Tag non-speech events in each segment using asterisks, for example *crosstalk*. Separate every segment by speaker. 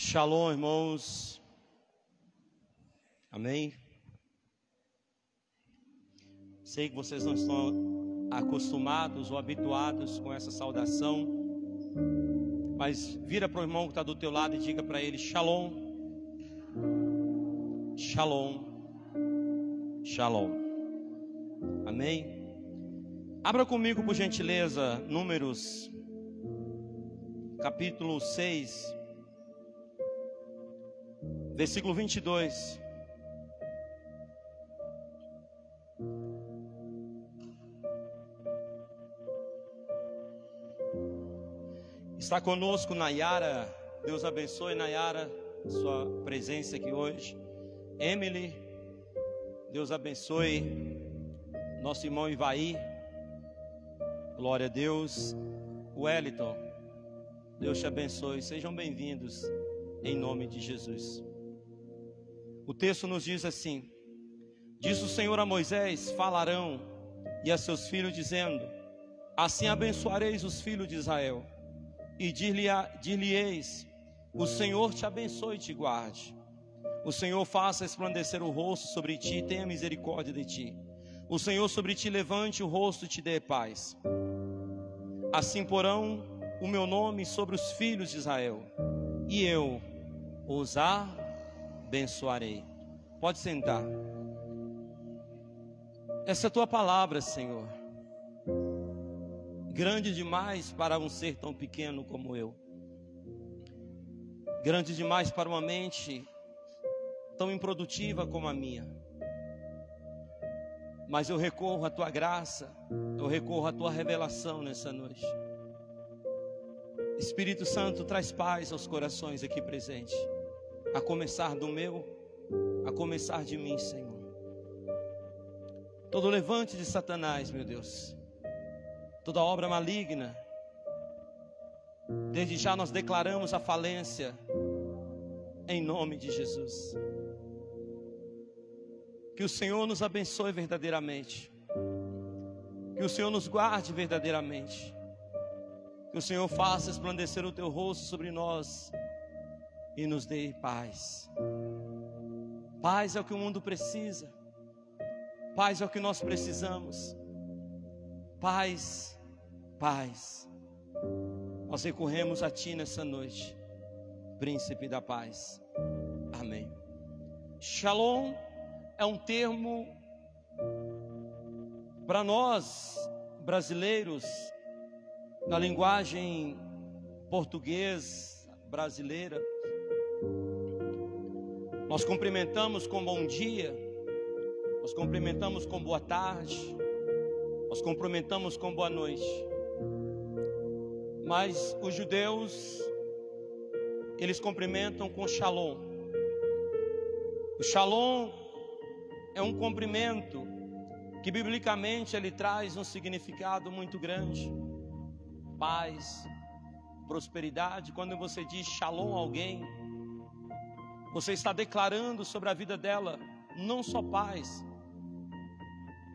Speaker 1: Shalom, irmãos. Amém. Sei que vocês não estão acostumados ou habituados com essa saudação, mas vira para o irmão que está do teu lado e diga para ele: Shalom, Shalom, Shalom. Amém. Abra comigo, por gentileza, Números, capítulo 6, versículo 22. Está conosco Nayara. Deus abençoe Nayara, sua presença aqui hoje. Emily, Deus abençoe nosso irmão Ivaí. Glória a Deus. Wellington, Deus te abençoe. Sejam bem-vindos em nome de Jesus. O texto nos diz assim: Diz o Senhor a Moisés: Falarão e a seus filhos, dizendo: Assim abençoareis os filhos de Israel e dir-lhe-eis: O Senhor te abençoe e te guarde. O Senhor faça resplandecer o rosto sobre ti e tenha misericórdia de ti. O Senhor sobre ti levante o rosto e te dê paz. Assim porão o meu nome sobre os filhos de Israel, e eu os abençoarei. Pode sentar. Essa é a tua palavra, Senhor grande demais para um ser tão pequeno como eu, grande demais para uma mente tão improdutiva como a minha. Mas eu recorro à tua graça, eu recorro à tua revelação nessa noite. Espírito Santo, traz paz aos corações aqui presentes, a começar do meu, a começar de mim, Senhor. Todo levante de Satanás, meu Deus, toda obra maligna. Desde já nós declaramos a falência em nome de Jesus. Que o Senhor nos abençoe verdadeiramente. Que o Senhor nos guarde verdadeiramente. Que o Senhor faça esplandecer o teu rosto sobre nós e nos dê paz. Paz é o que o mundo precisa. Paz é o que nós precisamos. Paz paz. Nós recorremos a Ti nessa noite, Príncipe da Paz. Amém. Shalom é um termo para nós brasileiros, na linguagem português brasileira. Nós cumprimentamos com bom dia, nós cumprimentamos com boa tarde, nós cumprimentamos com boa noite. Mas os judeus, eles cumprimentam com shalom. O shalom é um cumprimento que biblicamente ele traz um significado muito grande. Paz, prosperidade. Quando você diz shalom a alguém, você está declarando sobre a vida dela não só paz,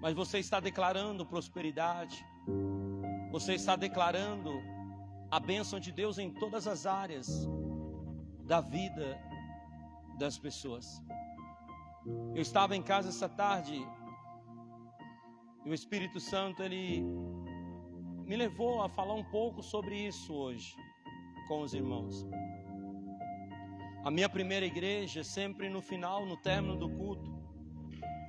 Speaker 1: mas você está declarando prosperidade. Você está declarando a bênção de Deus em todas as áreas da vida das pessoas. Eu estava em casa essa tarde e o Espírito Santo ele me levou a falar um pouco sobre isso hoje com os irmãos. A minha primeira igreja, sempre no final, no término do culto,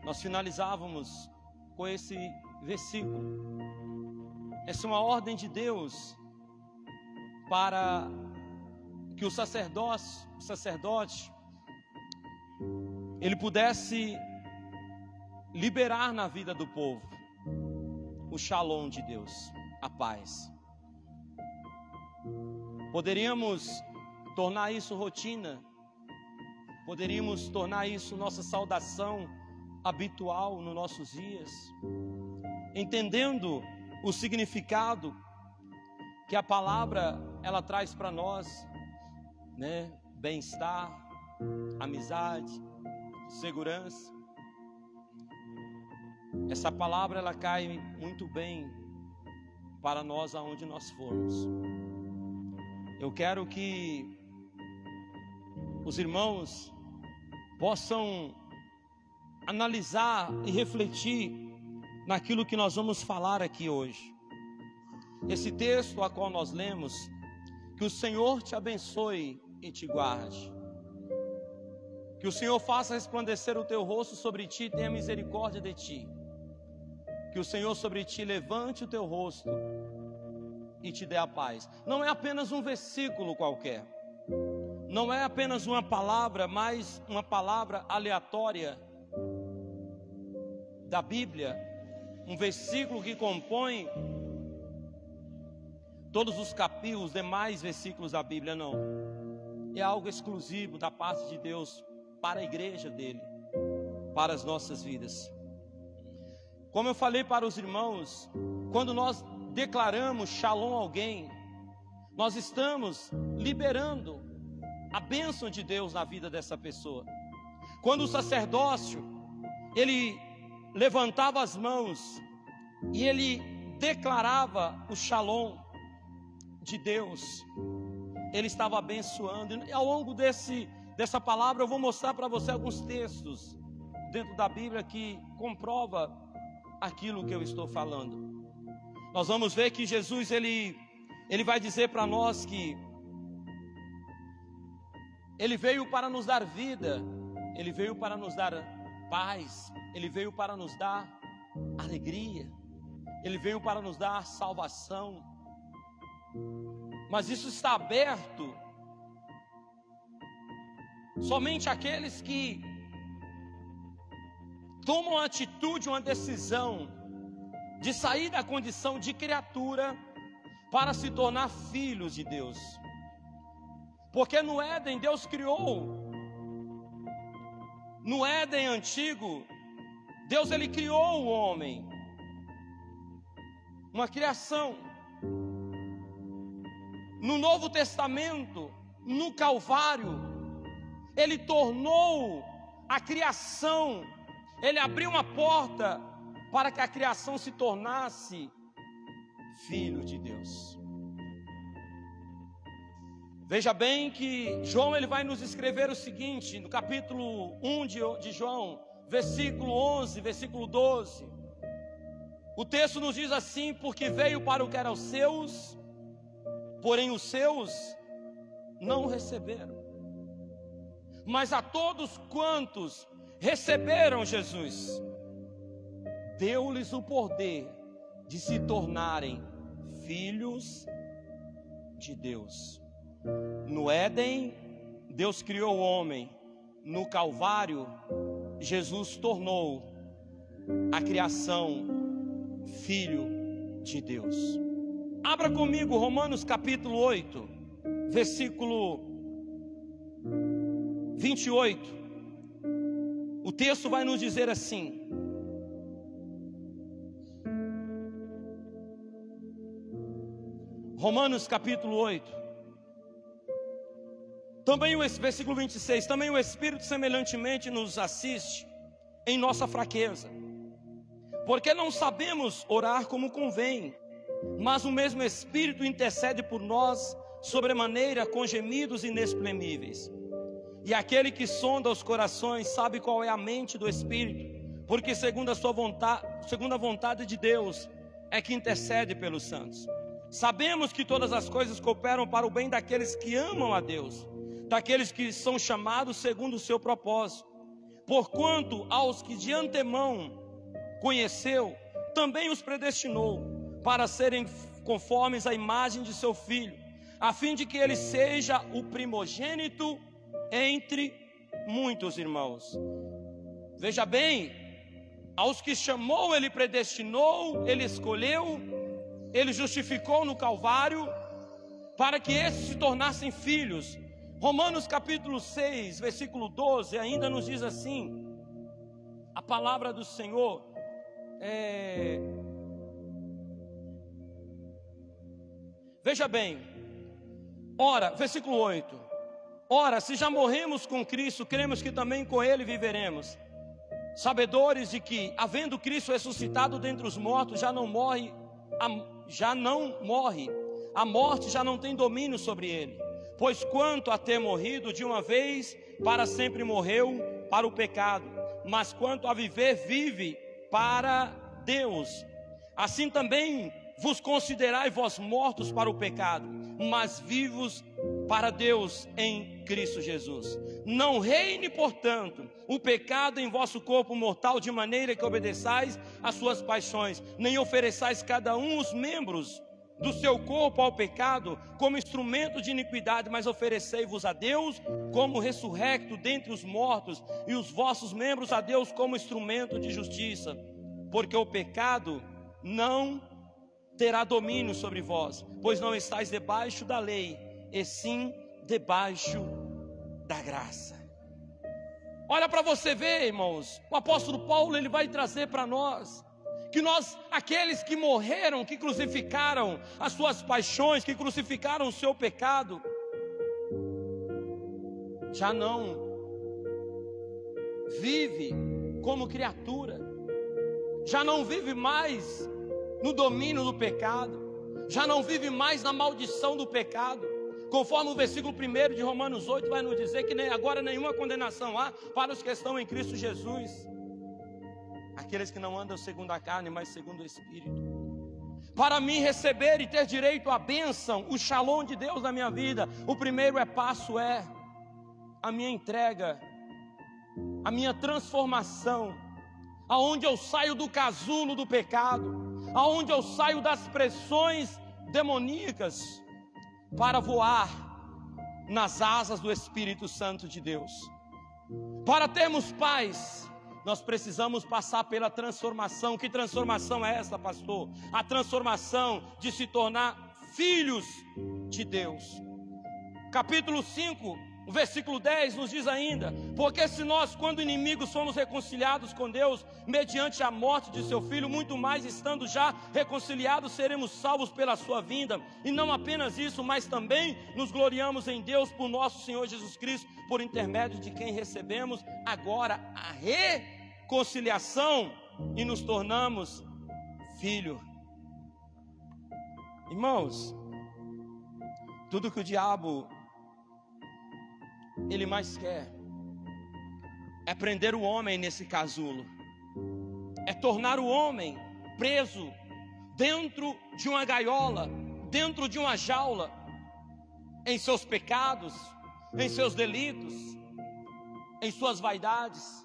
Speaker 1: nós finalizávamos com esse versículo. Essa é uma ordem de Deus para que o sacerdote, o sacerdote ele pudesse liberar na vida do povo o shalom de Deus, a paz. Poderíamos tornar isso rotina, poderíamos tornar isso nossa saudação habitual nos nossos dias, entendendo o significado que a palavra ela traz para nós, né? Bem-estar, amizade, segurança. Essa palavra ela cai muito bem para nós aonde nós formos. Eu quero que os irmãos possam analisar e refletir naquilo que nós vamos falar aqui hoje. Esse texto a qual nós lemos, que o Senhor te abençoe e te guarde. Que o Senhor faça resplandecer o teu rosto sobre ti e tenha misericórdia de ti. Que o Senhor sobre ti levante o teu rosto e te dê a paz. Não é apenas um versículo qualquer. Não é apenas uma palavra, mas uma palavra aleatória da Bíblia, um versículo que compõe todos os capítulos, os demais versículos da Bíblia, não. É algo exclusivo da parte de Deus para a igreja dele, para as nossas vidas. Como eu falei para os irmãos, quando nós declaramos shalom a alguém, nós estamos liberando a bênção de Deus na vida dessa pessoa. Quando o sacerdócio, ele levantava as mãos e ele declarava o shalom de Deus, ele estava abençoando. E ao longo desse, dessa palavra eu vou mostrar para você alguns textos dentro da Bíblia que comprova aquilo que eu estou falando. Nós vamos ver que Jesus ele ele vai dizer para nós que ele veio para nos dar vida, ele veio para nos dar paz, ele veio para nos dar alegria, ele veio para nos dar salvação. Mas isso está aberto somente aqueles que tomam uma atitude, uma decisão de sair da condição de criatura para se tornar filhos de Deus. Porque no Éden Deus criou no Éden antigo, Deus ele criou o homem. Uma criação. No Novo Testamento, no Calvário, ele tornou a criação, ele abriu uma porta para que a criação se tornasse filho de Deus. Veja bem que João ele vai nos escrever o seguinte, no capítulo 1 de, de João, versículo 11, versículo 12. O texto nos diz assim: Porque veio para o que eram seus, porém os seus não receberam. Mas a todos quantos receberam Jesus, deu-lhes o poder de se tornarem filhos de Deus. No Éden, Deus criou o homem. No Calvário, Jesus tornou a criação filho de Deus. Abra comigo Romanos capítulo 8, versículo 28. O texto vai nos dizer assim: Romanos capítulo 8. Também o versículo 26, também o Espírito semelhantemente nos assiste em nossa fraqueza. Porque não sabemos orar como convém, mas o mesmo Espírito intercede por nós sobremaneira com gemidos inexprimíveis. E aquele que sonda os corações sabe qual é a mente do Espírito, porque segundo a sua vontade, segundo a vontade de Deus, é que intercede pelos santos. Sabemos que todas as coisas cooperam para o bem daqueles que amam a Deus, daqueles que são chamados segundo o seu propósito. Porquanto aos que de antemão conheceu, também os predestinou para serem conformes à imagem de seu filho, a fim de que ele seja o primogênito entre muitos irmãos. Veja bem, aos que chamou, ele predestinou, ele escolheu, ele justificou no Calvário, para que esses se tornassem filhos, Romanos capítulo 6, versículo 12, ainda nos diz assim: a palavra do Senhor é. Veja bem, ora, versículo 8: Ora, se já morremos com Cristo, cremos que também com Ele viveremos, sabedores de que, havendo Cristo ressuscitado dentre os mortos, já não morre, já não morre, a morte já não tem domínio sobre ele. Pois quanto a ter morrido de uma vez, para sempre morreu para o pecado, mas quanto a viver, vive para Deus. Assim também vos considerai vós mortos para o pecado, mas vivos para Deus em Cristo Jesus. Não reine, portanto, o pecado em vosso corpo mortal, de maneira que obedeçais às suas paixões, nem ofereçais cada um os membros do seu corpo ao pecado como instrumento de iniquidade, mas oferecei-vos a Deus como ressurrecto dentre os mortos, e os vossos membros a Deus como instrumento de justiça, porque o pecado não terá domínio sobre vós, pois não estáis debaixo da lei, e sim debaixo da graça. Olha para você ver, irmãos, o apóstolo Paulo ele vai trazer para nós que nós, aqueles que morreram, que crucificaram as suas paixões, que crucificaram o seu pecado, já não vive como criatura, já não vive mais no domínio do pecado, já não vive mais na maldição do pecado. Conforme o versículo 1 de Romanos 8 vai nos dizer que nem agora nenhuma condenação há para os que estão em Cristo Jesus aqueles que não andam segundo a carne, mas segundo o Espírito. Para mim receber e ter direito à bênção, o shalom de Deus na minha vida, o primeiro é passo é a minha entrega, a minha transformação, aonde eu saio do casulo do pecado, aonde eu saio das pressões demoníacas para voar nas asas do Espírito Santo de Deus. Para termos paz, nós precisamos passar pela transformação. Que transformação é essa, pastor? A transformação de se tornar filhos de Deus. Capítulo 5, o versículo 10 nos diz ainda: Porque se nós, quando inimigos, somos reconciliados com Deus, mediante a morte de seu filho, muito mais estando já reconciliados, seremos salvos pela sua vinda. E não apenas isso, mas também nos gloriamos em Deus por nosso Senhor Jesus Cristo, por intermédio de quem recebemos agora a re conciliação e nos tornamos filho. Irmãos, tudo que o diabo ele mais quer é prender o homem nesse casulo, é tornar o homem preso dentro de uma gaiola, dentro de uma jaula, em seus pecados, em seus delitos, em suas vaidades.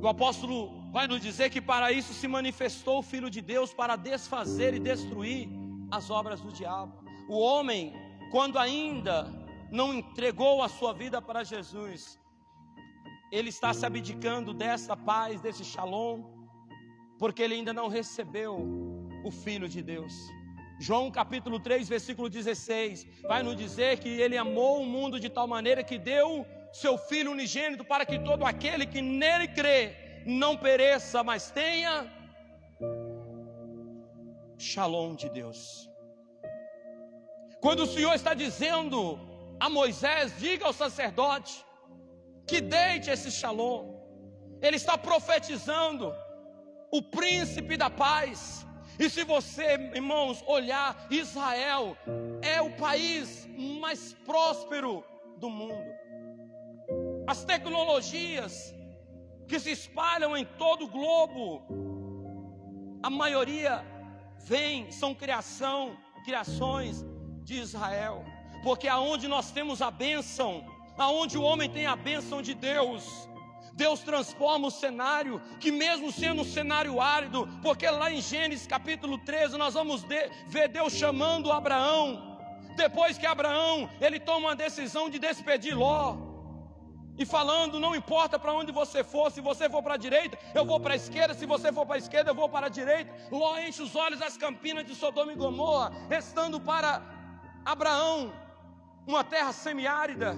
Speaker 1: O apóstolo vai nos dizer que para isso se manifestou o Filho de Deus para desfazer e destruir as obras do diabo. O homem, quando ainda não entregou a sua vida para Jesus, ele está se abdicando dessa paz, desse shalom, porque ele ainda não recebeu o Filho de Deus. João capítulo 3, versículo 16, vai nos dizer que ele amou o mundo de tal maneira que deu seu Filho unigênito, para que todo aquele que nele crê não pereça, mas tenha shalom de Deus. Quando o Senhor está dizendo a Moisés, diga ao sacerdote que deite esse shalom, ele está profetizando o príncipe da paz. E se você, irmãos, olhar, Israel é o país mais próspero do mundo. As tecnologias que se espalham em todo o globo, a maioria vem, são criação, criações de Israel. Porque aonde nós temos a bênção, aonde o homem tem a bênção de Deus, Deus transforma o cenário, que mesmo sendo um cenário árido, porque lá em Gênesis capítulo 13 nós vamos ver Deus chamando Abraão, depois que Abraão, ele toma uma decisão de despedir Ló, e falando: não importa para onde você for, se você for para a direita, eu vou para a esquerda, se você for para a esquerda, eu vou para a direita. Ló enche os olhos das campinas de Sodoma e Gomorra, restando para Abraão uma terra semiárida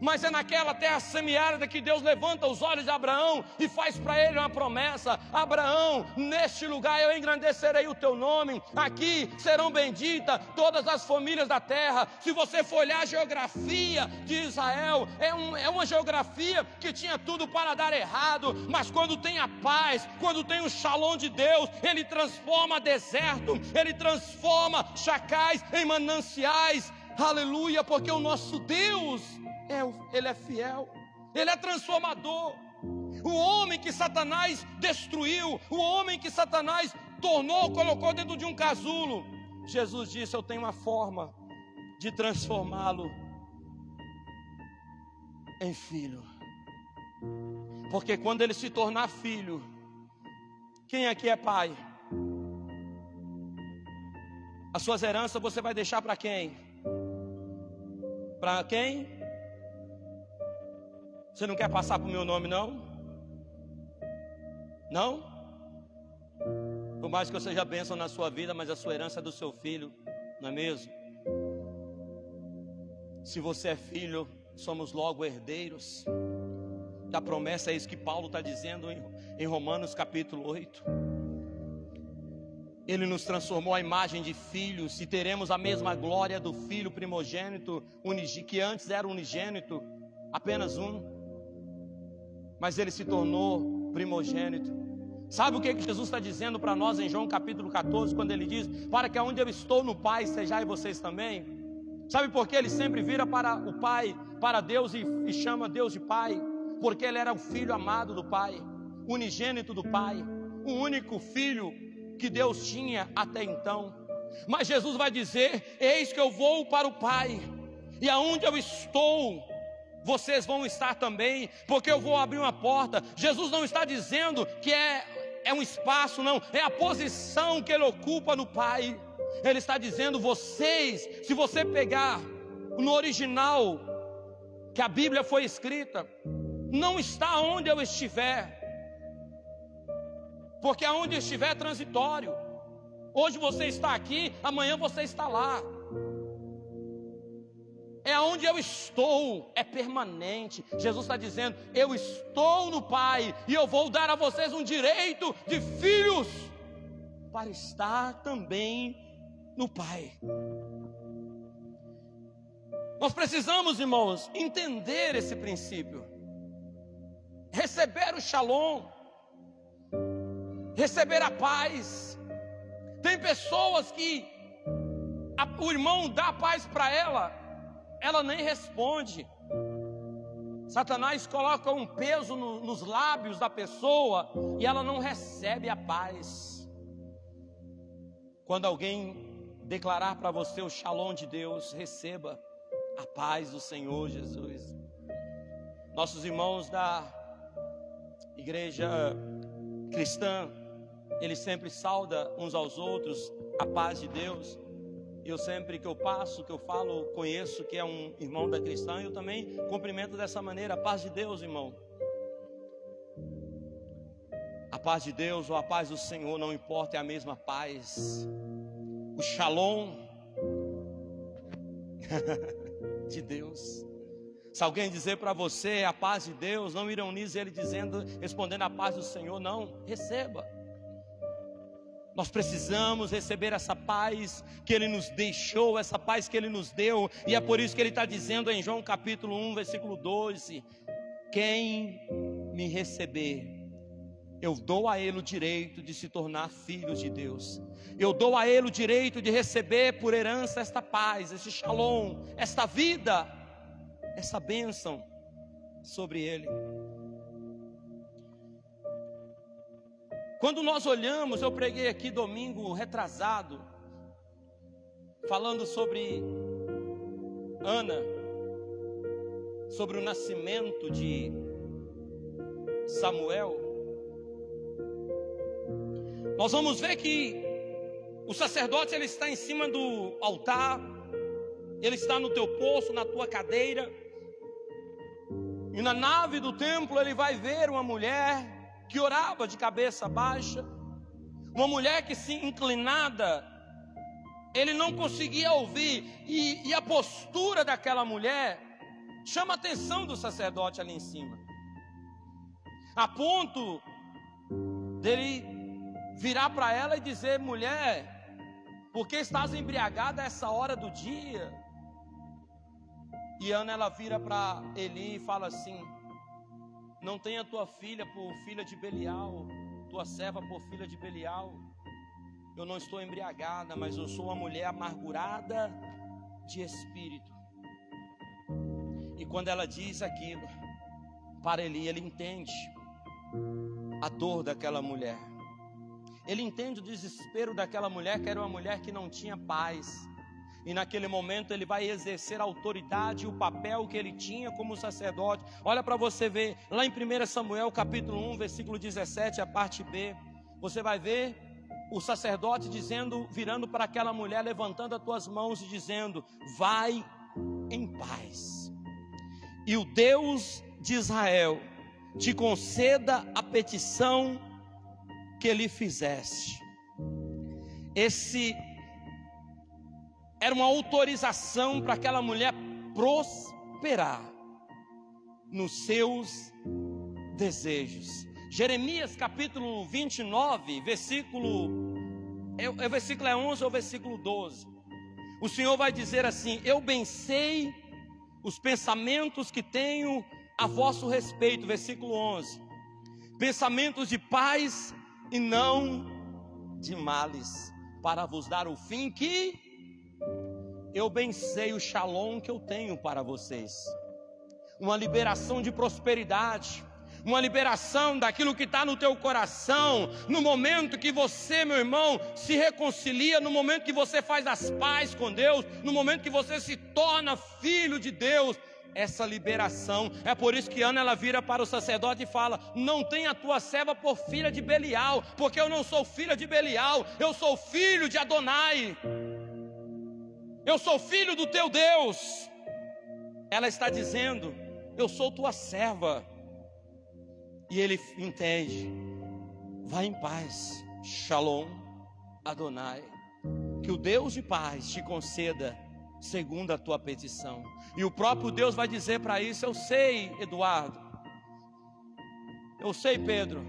Speaker 1: mas é naquela terra semiárida que Deus levanta os olhos de Abraão e faz para ele uma promessa: Abraão, neste lugar eu engrandecerei o teu nome, aqui serão benditas todas as famílias da terra. Se você for olhar a geografia de Israel, é, um, é uma geografia que tinha tudo para dar errado, mas quando tem a paz, quando tem o shalom de Deus, ele transforma deserto, ele transforma chacais em mananciais Aleluia, porque o nosso Deus é, ele é fiel, ele é transformador. O homem que Satanás destruiu, o homem que Satanás tornou, colocou dentro de um casulo. Jesus disse: Eu tenho uma forma de transformá-lo em filho. Porque quando ele se tornar filho, quem aqui é pai? As suas heranças você vai deixar para quem? Para quem? Você não quer passar para o meu nome, não? Não? Por mais que eu seja bênção na sua vida, mas a sua herança é do seu filho, não é mesmo? Se você é filho, somos logo herdeiros da promessa, é isso que Paulo está dizendo em, Romanos capítulo 8. Ele nos transformou à imagem de filhos e teremos a mesma glória do filho primogênito, que antes era unigênito, apenas um, mas ele se tornou primogênito. Sabe o que, que Jesus está dizendo para nós em João capítulo 14, quando ele diz: Para que aonde eu estou no Pai, sejais vocês também? Sabe por que ele sempre vira para o Pai, para Deus e, e chama Deus de Pai? Porque ele era o filho amado do Pai, unigênito do Pai, o único filho que Deus tinha até então. Mas Jesus vai dizer: Eis que eu vou para o Pai, e aonde eu estou, vocês vão estar também, porque eu vou abrir uma porta. Jesus não está dizendo que é é um espaço, não, é a posição que ele ocupa no Pai. Ele está dizendo: vocês, se você pegar no original que a Bíblia foi escrita, não está onde eu estiver, porque aonde estiver é transitório. Hoje você está aqui, amanhã você está lá é onde eu estou, é permanente. Jesus está dizendo: Eu estou no Pai e eu vou dar a vocês um direito de filhos para estar também no Pai. Nós precisamos, irmãos, entender esse princípio, receber o shalom, receber a paz. Tem pessoas que a, o irmão dá paz para ela, ela nem responde. Satanás coloca um peso no, nos lábios da pessoa e ela não recebe a paz. Quando alguém declarar para você o shalom de Deus, receba a paz do Senhor Jesus. Nossos irmãos da igreja cristã, eles sempre saudam uns aos outros a paz de Deus. Eu sempre que eu passo, que eu falo, conheço que é um irmão da cristã, eu também cumprimento dessa maneira. A paz de Deus, irmão. A paz de Deus ou a paz do Senhor, não importa, é a mesma paz. O shalom *laughs* de Deus. Se alguém dizer para você a paz de Deus, não ironize ele dizendo, respondendo a paz do Senhor, não, receba. Nós precisamos receber essa paz que Ele nos deixou, essa paz que Ele nos deu, e é por isso que Ele está dizendo em João capítulo 1, versículo 12: Quem me receber, eu dou a ele o direito de se tornar filhos de Deus. Eu dou a ele o direito de receber por herança esta paz, este shalom, esta vida, essa bênção sobre ele. Quando nós olhamos, eu preguei aqui domingo retrasado, falando sobre Ana, sobre o nascimento de Samuel. Nós vamos ver que o sacerdote ele está em cima do altar, ele está no teu poço, na tua cadeira, e na nave do templo ele vai ver uma mulher que orava de cabeça baixa, uma mulher que se inclinada, ele não conseguia ouvir, e, e a postura daquela mulher chama a atenção do sacerdote ali em cima, a ponto dele virar para ela e dizer: mulher, por que estás embriagada a essa hora do dia? E Ana ela vira para Eli e fala assim: não tenha tua filha por filha de Belial, tua serva por filha de Belial. Eu não estou embriagada, mas eu sou uma mulher amargurada de espírito. E quando ela diz aquilo, para Eli, ele entende a dor daquela mulher. Ele entende o desespero daquela mulher, que era uma mulher que não tinha paz. E naquele momento ele vai exercer a autoridade e o papel que ele tinha como sacerdote. Olha para você ver, lá em 1 Samuel capítulo 1, versículo 17, a parte B, você vai ver o sacerdote dizendo, virando para aquela mulher, levantando as tuas mãos e dizendo: Vai em paz. E o Deus de Israel te conceda a petição que lhe fizeste. Esse era uma autorização para aquela mulher prosperar nos seus desejos. Jeremias capítulo 29, versículo é, é versículo é 11 ou versículo 12. O Senhor vai dizer assim: Eu bem sei os pensamentos que tenho a vosso respeito, versículo 11. Pensamentos de paz e não de males, para vos dar o fim que eu bem sei o shalom que eu tenho para vocês. Uma liberação de prosperidade, uma liberação daquilo que está no teu coração, no momento que você, meu irmão, se reconcilia, no momento que você faz as pazes com Deus, no momento que você se torna filho de Deus, essa liberação. É por isso que Ana ela vira para o sacerdote e fala: Não tenha a tua serva por filha de Belial, porque eu não sou filha de Belial, eu sou filho de Adonai. Eu sou filho do teu Deus. Ela está dizendo: Eu sou tua serva. E ele entende. Vai em paz. Shalom, Adonai. Que o Deus de paz te conceda segundo a tua petição. E o próprio Deus vai dizer para isso: Eu sei, Eduardo. Eu sei, Pedro.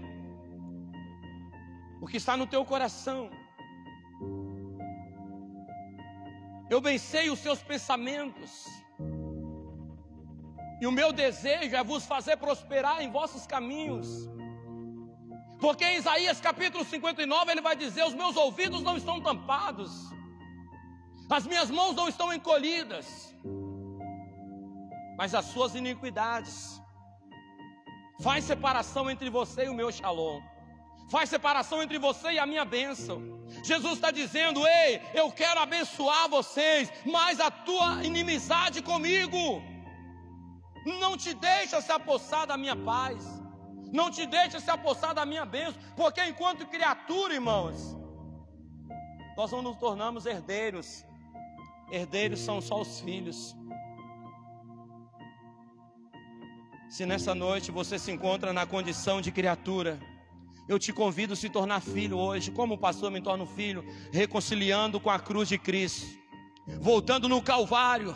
Speaker 1: O que está no teu coração. Eu bem sei os seus pensamentos. E o meu desejo é vos fazer prosperar em vossos caminhos. Porque em Isaías capítulo 59 ele vai dizer: Os meus ouvidos não estão tampados, as minhas mãos não estão encolhidas, mas as suas iniquidades faz separação entre você e o meu shalom, faz separação entre você e a minha bênção. Jesus está dizendo: Ei, eu quero abençoar vocês, mas a tua inimizade comigo não te deixa se apossar da minha paz, não te deixa se apossar da minha bênção, porque enquanto criatura, irmãos, nós não nos tornamos herdeiros, herdeiros são só os filhos. Se nessa noite você se encontra na condição de criatura, eu te convido a se tornar filho hoje, como o pastor me torna filho, reconciliando com a cruz de Cristo, voltando no Calvário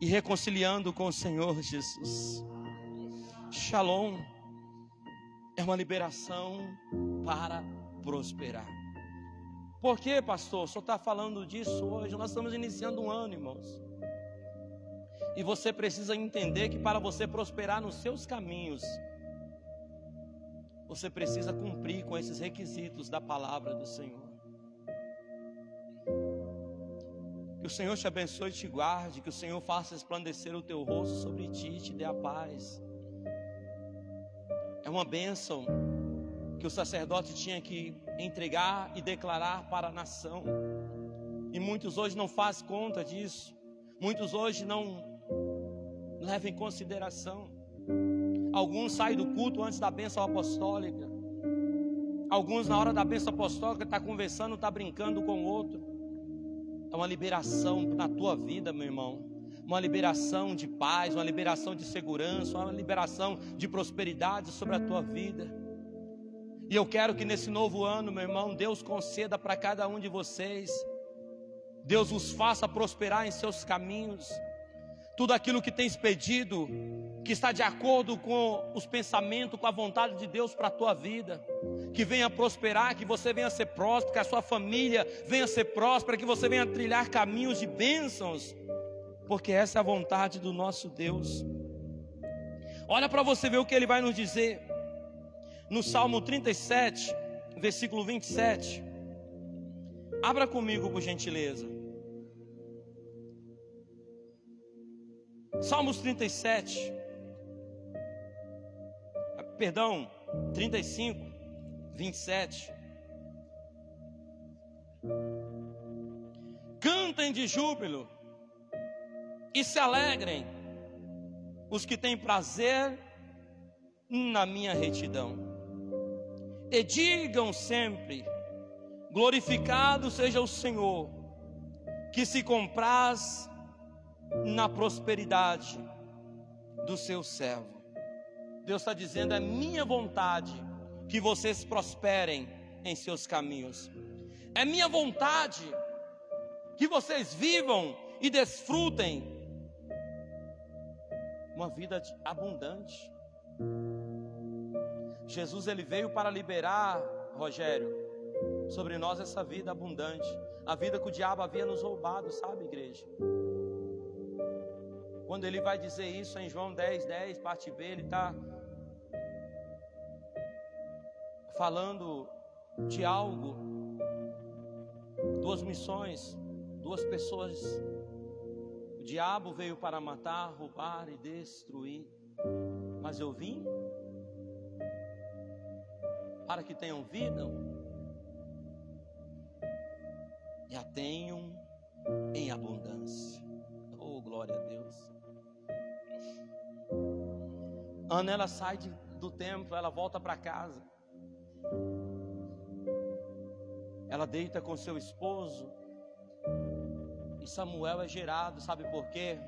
Speaker 1: e reconciliando com o Senhor Jesus. Shalom é uma liberação para prosperar. Por que, pastor? Senhor está falando disso hoje? Nós estamos iniciando um ano, irmãos. E você precisa entender que para você prosperar nos seus caminhos, você precisa cumprir com esses requisitos da palavra do Senhor. Que o Senhor te abençoe e te guarde, que o Senhor faça resplandecer o teu rosto sobre ti e te dê a paz. É uma bênção que o sacerdote tinha que entregar e declarar para a nação. E muitos hoje não fazem conta disso. Muitos hoje não levam em consideração. Alguns saem do culto antes da bênção apostólica. Alguns, na hora da bênção apostólica, está conversando, está brincando com o outro. É uma liberação na tua vida, meu irmão. Uma liberação de paz, uma liberação de segurança, uma liberação de prosperidade sobre a tua vida. E eu quero que nesse novo ano, meu irmão, Deus conceda para cada um de vocês, Deus os faça prosperar em seus caminhos, tudo aquilo que tens pedido, que está de acordo com os pensamentos, com a vontade de Deus para a tua vida que venha prosperar, que você venha ser próspero, que a sua família venha ser próspera, que você venha trilhar caminhos de bênçãos, porque essa é a vontade do nosso Deus. Olha para você ver o que ele vai nos dizer no Salmo 37, versículo 27. Abra comigo, por gentileza. Salmos 37. Perdão, 35, 27. Cantem de júbilo e se alegrem os que têm prazer na minha retidão. E digam sempre: glorificado seja o Senhor, que se compraz na prosperidade do seu servo. Deus está dizendo: é minha vontade que vocês prosperem em seus caminhos. É minha vontade que vocês vivam e desfrutem uma vida abundante. Jesus ele veio para liberar, Rogério, sobre nós essa vida abundante, a vida que o diabo havia nos roubado, sabe, igreja? Quando ele vai dizer isso em João 10, 10, parte B, ele está falando de algo, duas missões, duas pessoas. O diabo veio para matar, roubar e destruir, mas eu vim para que tenham vida e a tenham em abundância. Oh, glória a Deus. Ana ela sai de, do templo, ela volta para casa. Ela deita com seu esposo. E Samuel é gerado, sabe por quê?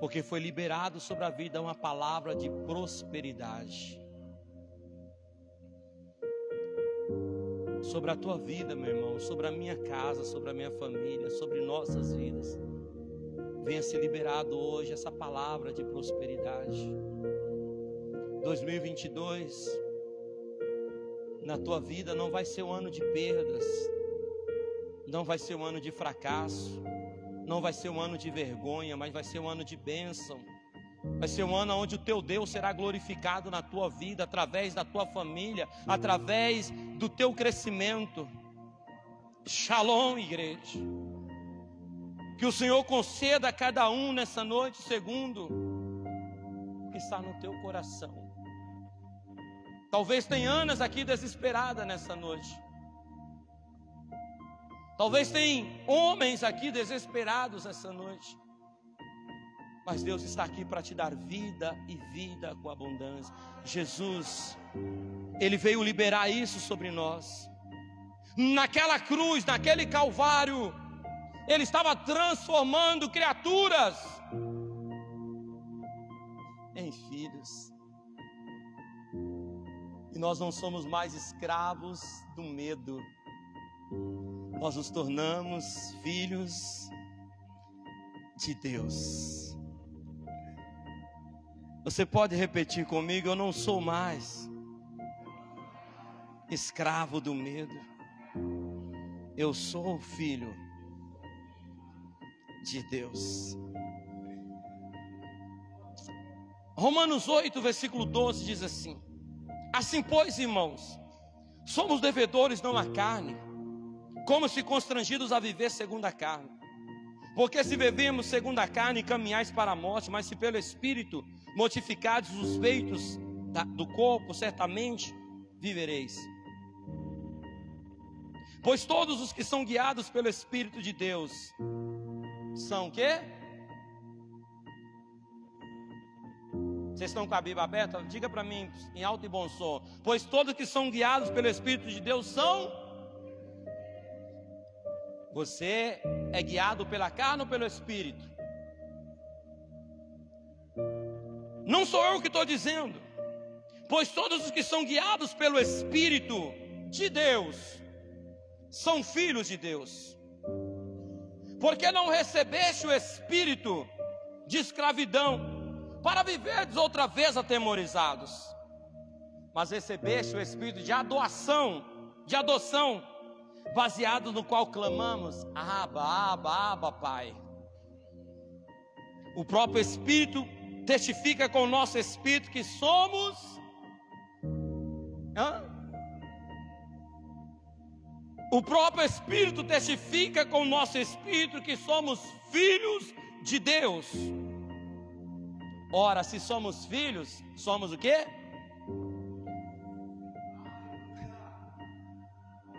Speaker 1: Porque foi liberado sobre a vida uma palavra de prosperidade. Sobre a tua vida, meu irmão, sobre a minha casa, sobre a minha família, sobre nossas vidas. Venha ser liberado hoje essa palavra de prosperidade. 2022, na tua vida não vai ser um ano de perdas, não vai ser um ano de fracasso, não vai ser um ano de vergonha, mas vai ser um ano de bênção. Vai ser um ano onde o teu Deus será glorificado na tua vida, através da tua família, através do teu crescimento. Shalom, igreja. Que o Senhor conceda a cada um nessa noite, segundo o que está no teu coração. Talvez tenha Anas aqui desesperada nessa noite. Talvez tenha homens aqui desesperados nessa noite. Mas Deus está aqui para te dar vida e vida com abundância. Jesus, Ele veio liberar isso sobre nós. Naquela cruz, naquele Calvário, ele estava transformando criaturas em filhos. E nós não somos mais escravos do medo. Nós nos tornamos filhos de Deus. Você pode repetir comigo? Eu não sou mais escravo do medo. Eu sou filho de Deus. Romanos 8, versículo 12 diz assim: Assim, pois, irmãos, somos devedores não à carne, como se constrangidos a viver segundo a carne. Porque se vivemos segundo a carne, caminhais para a morte, mas se pelo Espírito mortificados os feitos do corpo, certamente vivereis. Pois todos os que são guiados pelo Espírito de Deus são o quê? Vocês estão com a Bíblia aberta? Diga para mim em alto e bom som. Pois todos que são guiados pelo Espírito de Deus são. Você é guiado pela carne ou pelo Espírito? Não sou eu que estou dizendo. Pois todos os que são guiados pelo Espírito de Deus são filhos de Deus porque não recebeste o espírito de escravidão para viverdes outra vez atemorizados, mas recebeste o espírito de adoção, de adoção, baseado no qual clamamos: Aba, Aba, Aba, Pai. O próprio Espírito testifica com o nosso espírito que somos. Hã? O próprio Espírito testifica com o nosso espírito que somos filhos de Deus. Ora, se somos filhos, somos o quê?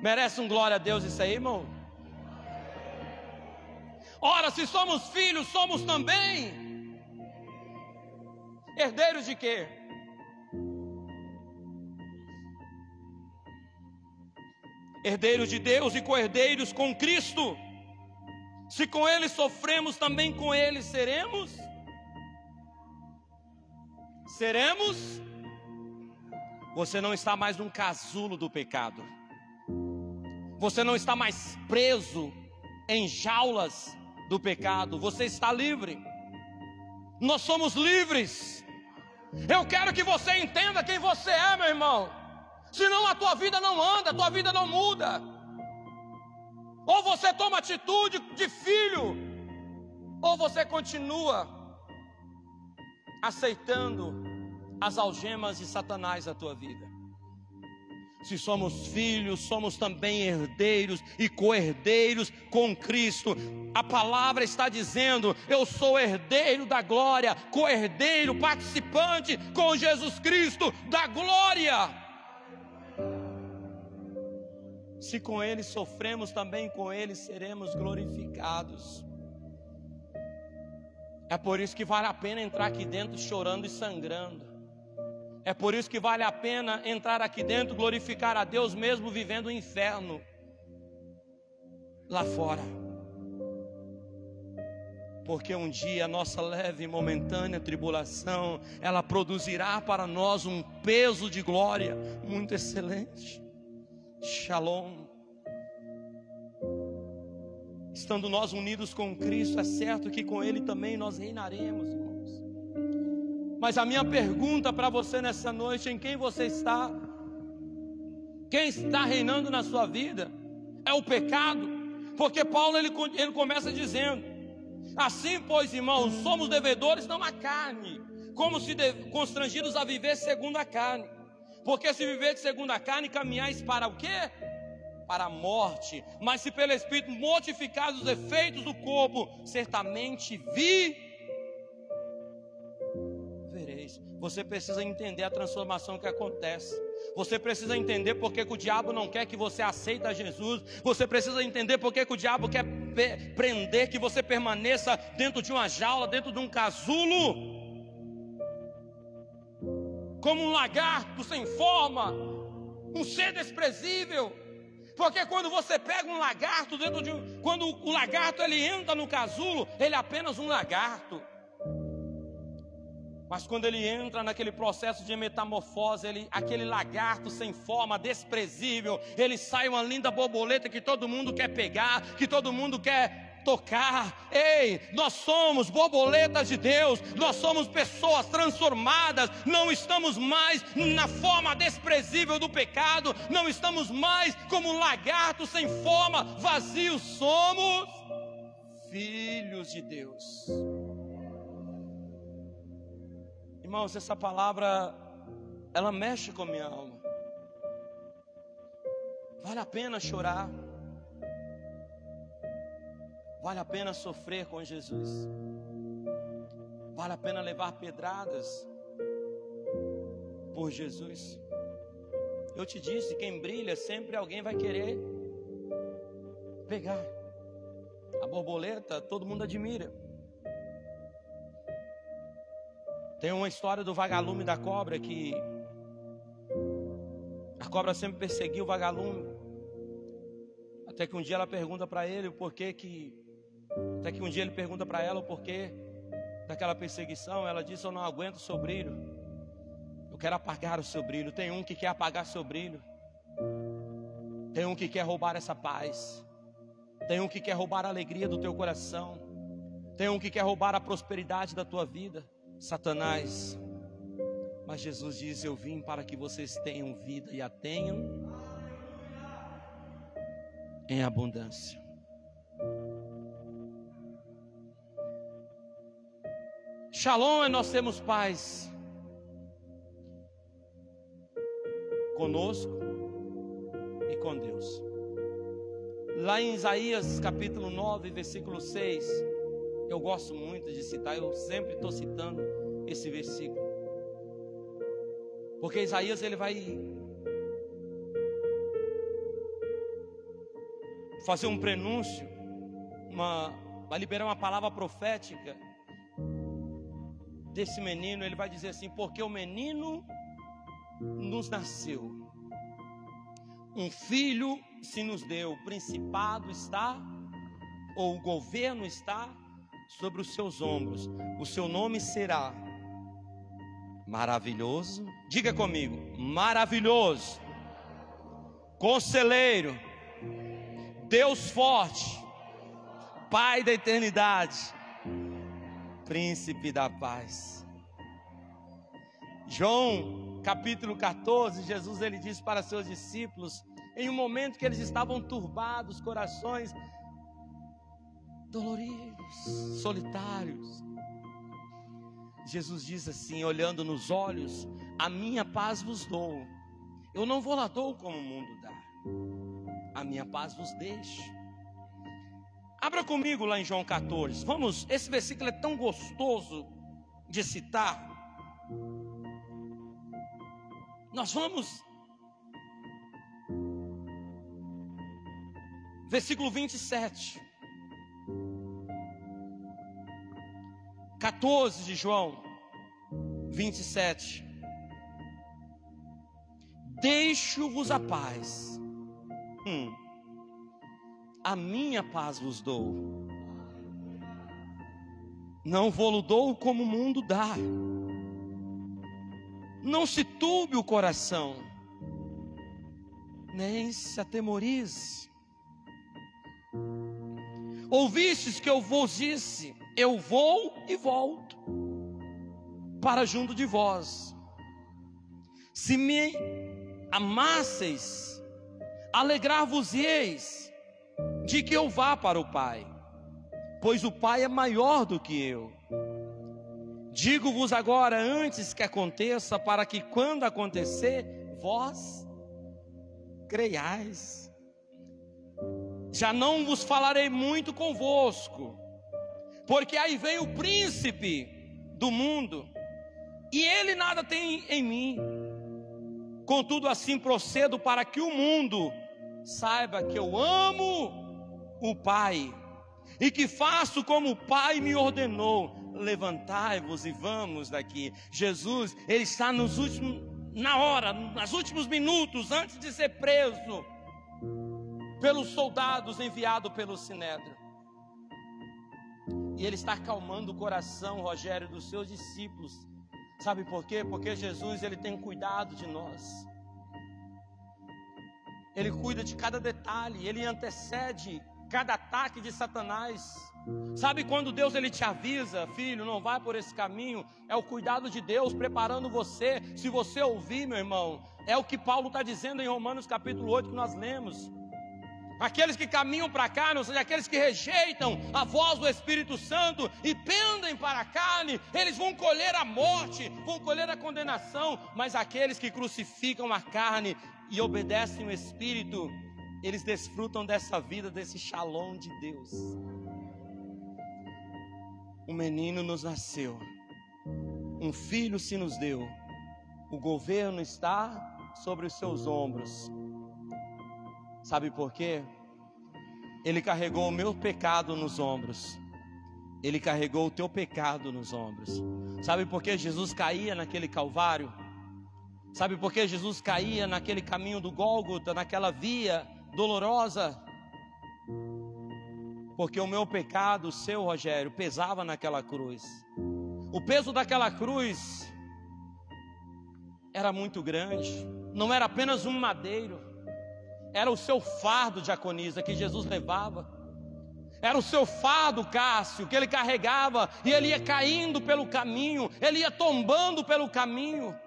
Speaker 1: Merece um glória a Deus isso aí, irmão? Ora, se somos filhos, somos também herdeiros de quê? Herdeiros de Deus e co-herdeiros com Cristo. Se com Ele sofremos, também com Ele seremos. Seremos. Você não está mais num casulo do pecado. Você não está mais preso em jaulas do pecado. Você está livre. Nós somos livres. Eu quero que você entenda quem você é, meu irmão. Senão a tua vida não anda, a tua vida não muda. Ou você toma atitude de filho, ou você continua aceitando as algemas de Satanás na tua vida. Se somos filhos, somos também herdeiros e co-herdeiros com Cristo. A palavra está dizendo: eu sou herdeiro da glória, co-herdeiro, participante com Jesus Cristo da glória. Se com Ele sofremos, também com Ele seremos glorificados. É por isso que vale a pena entrar aqui dentro chorando e sangrando. É por isso que vale a pena entrar aqui dentro, glorificar a Deus, mesmo vivendo o inferno lá fora. Porque um dia a nossa leve e momentânea tribulação, ela produzirá para nós um peso de glória muito excelente. Shalom. Estando nós unidos com Cristo, é certo que com Ele também nós reinaremos, irmão. Mas a minha pergunta para você nessa noite, em quem você está? Quem está reinando na sua vida? É o pecado? Porque Paulo ele, ele começa dizendo: Assim, pois, irmãos, somos devedores não à carne, como se de, constrangidos a viver segundo a carne. Porque se viver segundo a carne, caminhais para o quê? Para a morte. Mas se pelo Espírito mortificados os efeitos do corpo, certamente vi Você precisa entender a transformação que acontece. Você precisa entender porque que o diabo não quer que você aceite Jesus. Você precisa entender porque que o diabo quer prender que você permaneça dentro de uma jaula, dentro de um casulo. Como um lagarto sem forma, um ser desprezível. Porque quando você pega um lagarto dentro de quando o lagarto ele entra no casulo, ele é apenas um lagarto. Mas quando ele entra naquele processo de metamorfose, ele, aquele lagarto sem forma, desprezível, ele sai uma linda borboleta que todo mundo quer pegar, que todo mundo quer tocar. Ei, nós somos borboletas de Deus, nós somos pessoas transformadas, não estamos mais na forma desprezível do pecado, não estamos mais como lagarto sem forma, vazios, somos filhos de Deus. Irmãos, essa palavra, ela mexe com a minha alma. Vale a pena chorar. Vale a pena sofrer com Jesus. Vale a pena levar pedradas por Jesus. Eu te disse: quem brilha, sempre alguém vai querer pegar. A borboleta, todo mundo admira. Tem uma história do vagalume da cobra que a cobra sempre perseguiu o vagalume. Até que um dia ela pergunta para ele o porquê que até que um dia ele pergunta para ela o porquê daquela perseguição, ela diz: "Eu não aguento o seu brilho. Eu quero apagar o seu brilho. Tem um que quer apagar seu brilho. Tem um que quer roubar essa paz. Tem um que quer roubar a alegria do teu coração. Tem um que quer roubar a prosperidade da tua vida. Satanás. Mas Jesus diz: Eu vim para que vocês tenham vida e a tenham em abundância. Shalom é nós temos paz conosco e com Deus. Lá em Isaías capítulo 9, versículo 6, eu gosto muito de citar, eu sempre estou citando esse versículo. Porque Isaías ele vai fazer um prenúncio, uma, vai liberar uma palavra profética desse menino. Ele vai dizer assim: porque o menino nos nasceu, um filho se nos deu, o principado está, ou o governo está sobre os seus ombros, o seu nome será maravilhoso. Diga comigo: maravilhoso, conselheiro, Deus forte, Pai da eternidade, Príncipe da paz. João capítulo 14, Jesus ele disse para seus discípulos, em um momento que eles estavam turbados, corações doloridos, solitários. Jesus diz assim, olhando nos olhos: A minha paz vos dou. Eu não vou lá dou como o mundo dá. A minha paz vos deixo. Abra comigo lá em João 14. Vamos, esse versículo é tão gostoso de citar. Nós vamos versículo 27. 14 de João 27. Deixo-vos a paz. Hum. A minha paz vos dou. Não vou dou como o mundo dá. Não se turbe o coração, nem se atemorize. Ouvistes que eu vos disse: Eu vou e volto para junto de vós. Se me amasseis, alegrar-vos-eis de que eu vá para o Pai, pois o Pai é maior do que eu. Digo-vos agora antes que aconteça, para que quando acontecer, vós creiais. Já não vos falarei muito convosco, porque aí vem o príncipe do mundo, e ele nada tem em mim. Contudo, assim procedo para que o mundo saiba que eu amo o Pai e que faço como o Pai me ordenou. Levantai-vos e vamos daqui. Jesus, ele está nos últimos, na hora, nos últimos minutos antes de ser preso pelos soldados enviado pelo Sinédrio. E ele está acalmando o coração, Rogério, dos seus discípulos. Sabe por quê? Porque Jesus ele tem cuidado de nós. Ele cuida de cada detalhe, ele antecede cada ataque de Satanás. Sabe quando Deus ele te avisa, filho, não vai por esse caminho, é o cuidado de Deus preparando você. Se você ouvir, meu irmão, é o que Paulo está dizendo em Romanos capítulo 8 que nós lemos. Aqueles que caminham para a carne, ou seja, aqueles que rejeitam a voz do Espírito Santo e pendem para a carne, eles vão colher a morte, vão colher a condenação. Mas aqueles que crucificam a carne e obedecem o Espírito, eles desfrutam dessa vida, desse shalom de Deus. Um menino nos nasceu, um filho se nos deu, o governo está sobre os seus ombros Sabe por quê? Ele carregou o meu pecado nos ombros. Ele carregou o teu pecado nos ombros. Sabe por que Jesus caía naquele Calvário? Sabe por que Jesus caía naquele caminho do Gólgota, naquela via dolorosa? Porque o meu pecado, o seu Rogério, pesava naquela cruz. O peso daquela cruz era muito grande. Não era apenas um madeiro era o seu fardo, diaconisa, que Jesus levava. Era o seu fardo, Cássio, que ele carregava e ele ia caindo pelo caminho, ele ia tombando pelo caminho.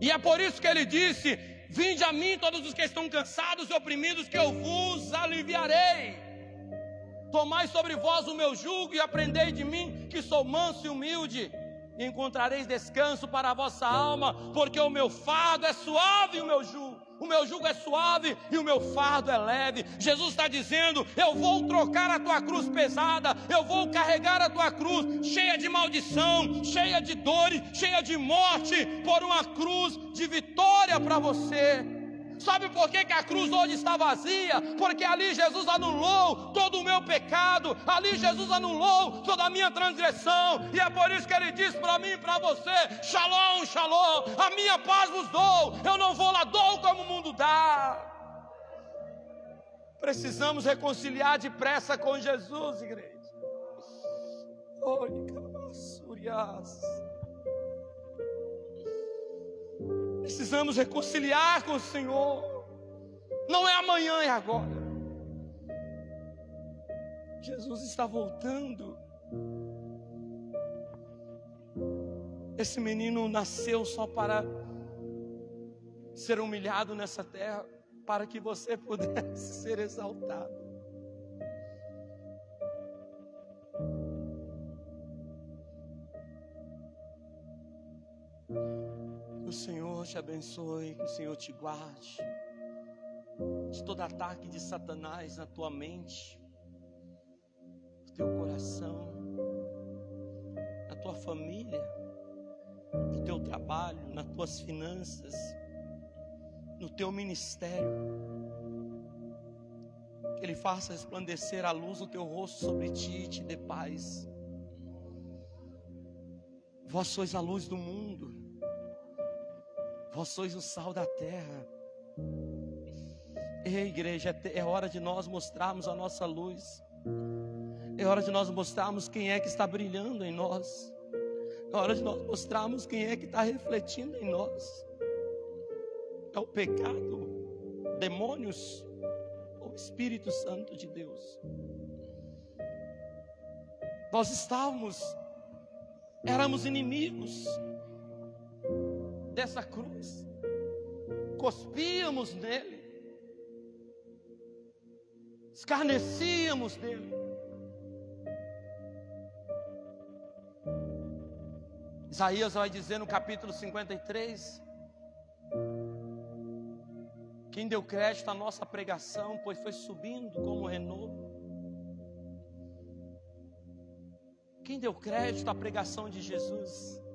Speaker 1: E é por isso que ele disse: Vinde a mim, todos os que estão cansados e oprimidos, que eu vos aliviarei. Tomai sobre vós o meu jugo e aprendei de mim, que sou manso e humilde, e encontrareis descanso para a vossa alma, porque o meu fardo é suave e o meu jugo o meu jugo é suave e o meu fardo é leve. Jesus está dizendo: Eu vou trocar a tua cruz pesada, eu vou carregar a tua cruz cheia de maldição, cheia de dores, cheia de morte, por uma cruz de vitória para você. Sabe por que, que a cruz hoje está vazia? Porque ali Jesus anulou todo o meu pecado, ali Jesus anulou toda a minha transgressão, e é por isso que ele diz para mim e para você: Shalom, Shalom, a minha paz vos dou, eu não vou lá dou como o mundo dá. Precisamos reconciliar depressa com Jesus, igreja. Olha, Precisamos reconciliar com o Senhor. Não é amanhã, é agora. Jesus está voltando. Esse menino nasceu só para ser humilhado nessa terra, para que você *laughs* pudesse ser exaltado. Que o Senhor te abençoe, que o Senhor te guarde de todo ataque de Satanás na tua mente, no teu coração, na tua família, no teu trabalho, nas tuas finanças, no teu ministério. Que Ele faça resplandecer a luz do teu rosto sobre ti e te dê paz. Vós sois a luz do mundo. Vós sois o sal da terra. Ei, igreja, é hora de nós mostrarmos a nossa luz. É hora de nós mostrarmos quem é que está brilhando em nós. É hora de nós mostrarmos quem é que está refletindo em nós. É o pecado, demônios ou Espírito Santo de Deus. Nós estávamos, éramos inimigos, dessa cruz, cuspíamos nele, escarnecíamos dele. Isaías vai dizer no capítulo 53: Quem deu crédito à nossa pregação, pois foi subindo como renovo. Quem deu crédito à pregação de Jesus?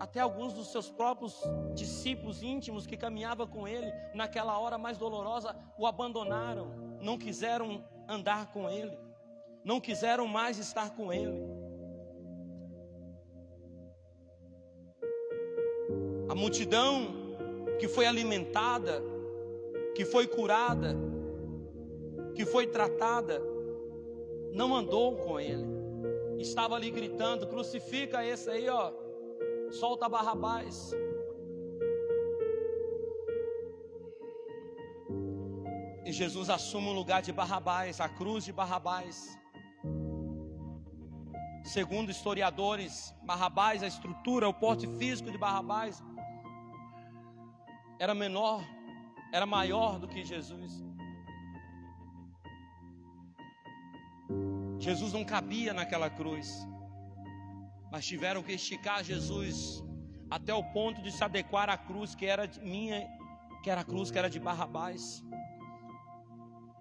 Speaker 1: Até alguns dos seus próprios discípulos íntimos que caminhavam com ele naquela hora mais dolorosa o abandonaram, não quiseram andar com ele, não quiseram mais estar com ele. A multidão que foi alimentada, que foi curada, que foi tratada, não andou com ele. Estava ali gritando: crucifica esse aí, ó solta Barrabás. E Jesus assume o lugar de Barrabás, a cruz de Barrabás. Segundo historiadores, Barrabás, a estrutura, o porte físico de Barrabás era menor, era maior do que Jesus. Jesus não cabia naquela cruz mas tiveram que esticar Jesus até o ponto de se adequar à cruz que era minha, que era a cruz que era de Barrabás.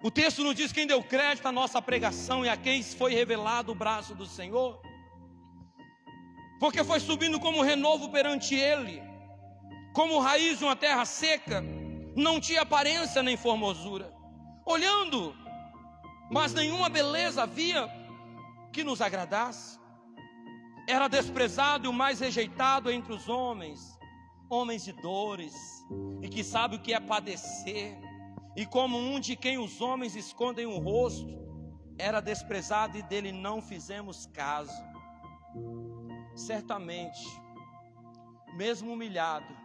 Speaker 1: O texto nos diz quem deu crédito à nossa pregação e a quem foi revelado o braço do Senhor, porque foi subindo como renovo perante Ele, como raiz de uma terra seca, não tinha aparência nem formosura, olhando, mas nenhuma beleza havia que nos agradasse era desprezado e o mais rejeitado entre os homens, homens de dores, e que sabe o que é padecer, e como um de quem os homens escondem o rosto, era desprezado e dele não fizemos caso. Certamente, mesmo humilhado,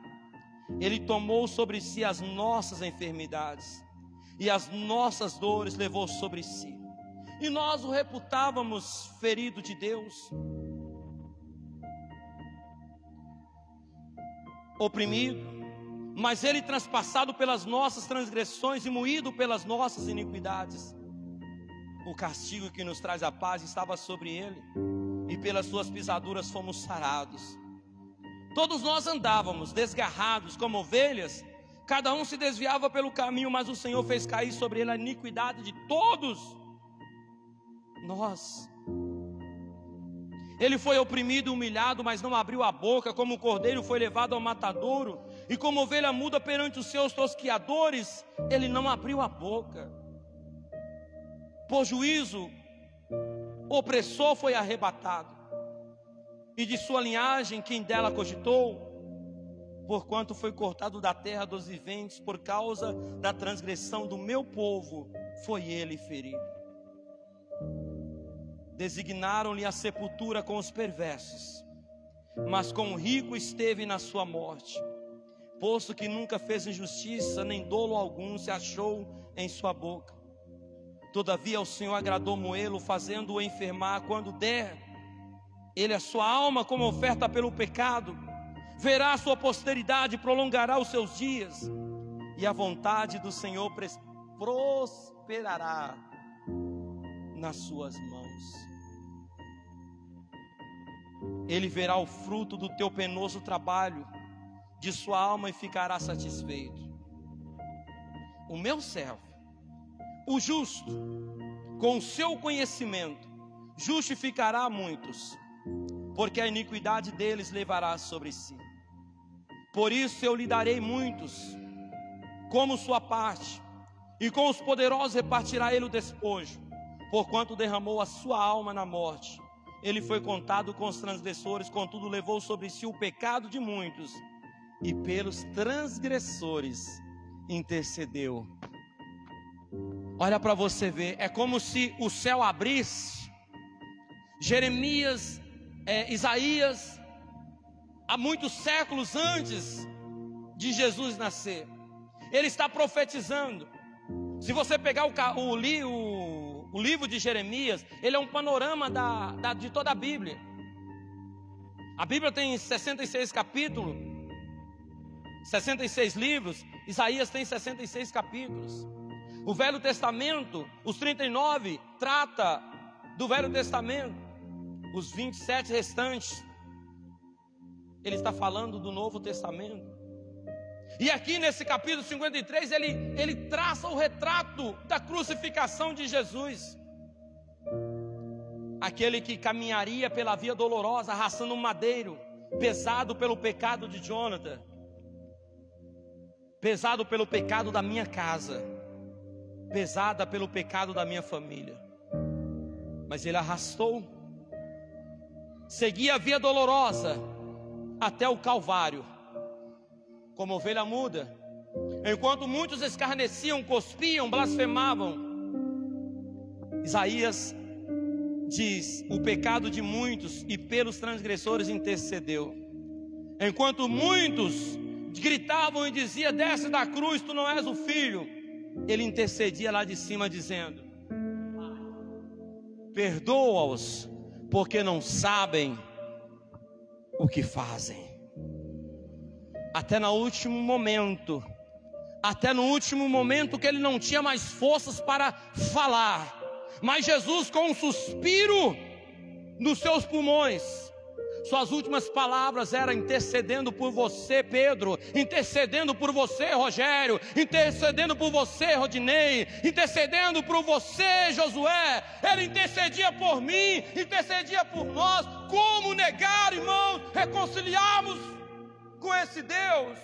Speaker 1: ele tomou sobre si as nossas enfermidades e as nossas dores levou sobre si. E nós o reputávamos ferido de Deus, oprimido, mas ele transpassado pelas nossas transgressões e moído pelas nossas iniquidades. O castigo que nos traz a paz estava sobre ele, e pelas suas pisaduras fomos sarados. Todos nós andávamos desgarrados como ovelhas, Cada um se desviava pelo caminho, mas o Senhor fez cair sobre ele a iniquidade de todos nós. Ele foi oprimido e humilhado, mas não abriu a boca, como o cordeiro foi levado ao matadouro, e como ovelha muda perante os seus tosquiadores, ele não abriu a boca. Por juízo, o opressor foi arrebatado, e de sua linhagem, quem dela cogitou, porquanto foi cortado da terra dos viventes, por causa da transgressão do meu povo, foi ele ferido designaram-lhe a sepultura com os perversos, mas com o rico esteve na sua morte, posto que nunca fez injustiça, nem dolo algum se achou em sua boca. Todavia o Senhor agradou Moelo, fazendo-o enfermar quando der ele a sua alma como oferta pelo pecado, verá a sua posteridade, prolongará os seus dias, e a vontade do Senhor prosperará nas suas mãos. Ele verá o fruto do teu penoso trabalho, de sua alma e ficará satisfeito. O meu servo, o justo, com o seu conhecimento, justificará muitos, porque a iniquidade deles levará sobre si. Por isso eu lhe darei muitos, como sua parte, e com os poderosos repartirá ele o despojo, porquanto derramou a sua alma na morte ele foi contado com os transgressores, contudo levou sobre si o pecado de muitos, e pelos transgressores intercedeu. Olha para você ver, é como se o céu abrisse, Jeremias, é, Isaías, há muitos séculos antes de Jesus nascer, ele está profetizando. Se você pegar o, o, o, o livro de Jeremias, ele é um panorama da, da, de toda a Bíblia. A Bíblia tem 66 capítulos, 66 livros, Isaías tem 66 capítulos. O Velho Testamento, os 39, trata do Velho Testamento. Os 27 restantes, ele está falando do Novo Testamento. E aqui nesse capítulo 53, ele, ele traça o retrato da crucificação de Jesus. Aquele que caminharia pela via dolorosa, arrastando um madeiro, pesado pelo pecado de Jonathan, pesado pelo pecado da minha casa, pesada pelo pecado da minha família. Mas ele arrastou, seguia a via dolorosa até o Calvário como ovelha muda. Enquanto muitos escarneciam, cuspiam, blasfemavam, Isaías diz: O pecado de muitos e pelos transgressores intercedeu. Enquanto muitos gritavam e diziam: Desce da cruz, tu não és o filho. Ele intercedia lá de cima, dizendo: Perdoa-os, porque não sabem o que fazem até no último momento, até no último momento que ele não tinha mais forças para falar, mas Jesus, com um suspiro nos seus pulmões, suas últimas palavras eram intercedendo por você, Pedro, intercedendo por você, Rogério, intercedendo por você, Rodinei, intercedendo por você, Josué. Ele intercedia por mim, intercedia por nós. Como negar, irmãos, reconciliarmos com esse Deus?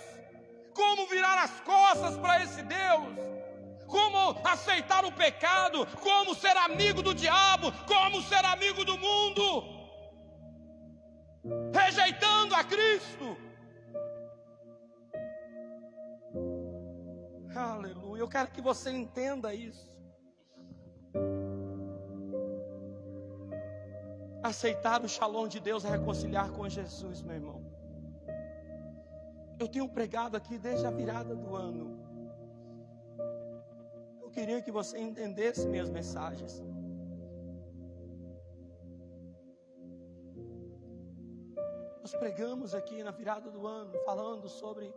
Speaker 1: Como virar as costas para esse Deus? Como aceitar o pecado? Como ser amigo do diabo? Como ser amigo do mundo? Rejeitando a Cristo. Aleluia. Eu quero que você entenda isso. Aceitar o shalom de Deus é reconciliar com Jesus, meu irmão. Eu tenho pregado aqui desde a virada do ano. Eu queria que você entendesse minhas mensagens. Nós pregamos aqui na virada do ano, falando sobre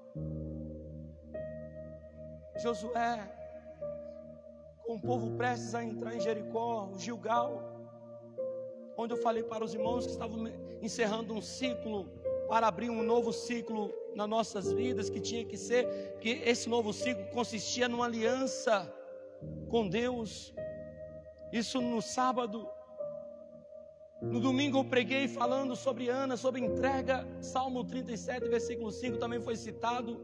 Speaker 1: Josué, com o povo prestes a entrar em Jericó, o Gilgal, onde eu falei para os irmãos que estavam encerrando um ciclo para abrir um novo ciclo nas nossas vidas, que tinha que ser, que esse novo ciclo consistia numa aliança com Deus. Isso no sábado. No domingo eu preguei falando sobre Ana, sobre entrega. Salmo 37, versículo 5 também foi citado.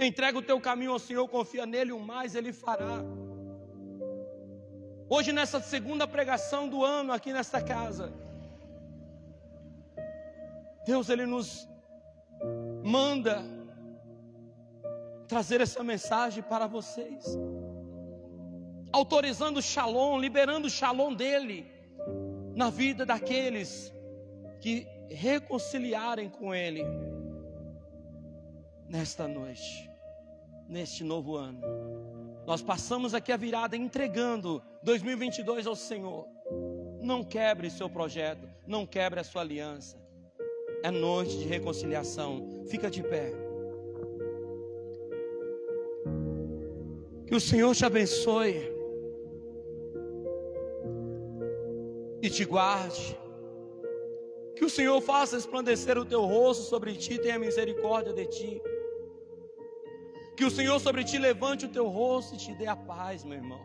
Speaker 1: Entrega o teu caminho ao Senhor, confia nele, o mais ele fará. Hoje, nessa segunda pregação do ano aqui nesta casa, Deus ele nos manda trazer essa mensagem para vocês, autorizando o shalom, liberando o shalom dele na vida daqueles que reconciliarem com ele nesta noite, neste novo ano. Nós passamos aqui a virada entregando 2022 ao Senhor. Não quebre seu projeto, não quebre a sua aliança é noite de reconciliação. Fica de pé. Que o Senhor te abençoe e te guarde. Que o Senhor faça resplandecer o teu rosto sobre ti, tenha misericórdia de ti. Que o Senhor sobre ti levante o teu rosto e te dê a paz, meu irmão.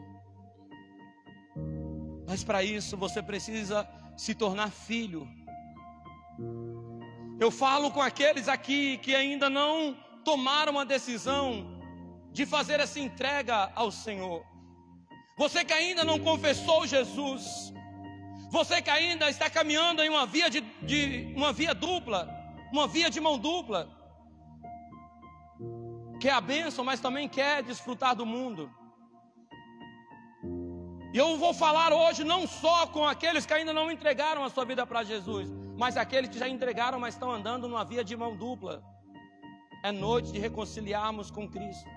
Speaker 1: Mas para isso você precisa se tornar filho eu falo com aqueles aqui que ainda não tomaram a decisão de fazer essa entrega ao Senhor. Você que ainda não confessou Jesus, você que ainda está caminhando em uma via de, de uma via dupla, uma via de mão dupla, quer a bênção, mas também quer desfrutar do mundo. E eu vou falar hoje não só com aqueles que ainda não entregaram a sua vida para Jesus, mas aqueles que já entregaram, mas estão andando numa via de mão dupla. É noite de reconciliarmos com Cristo.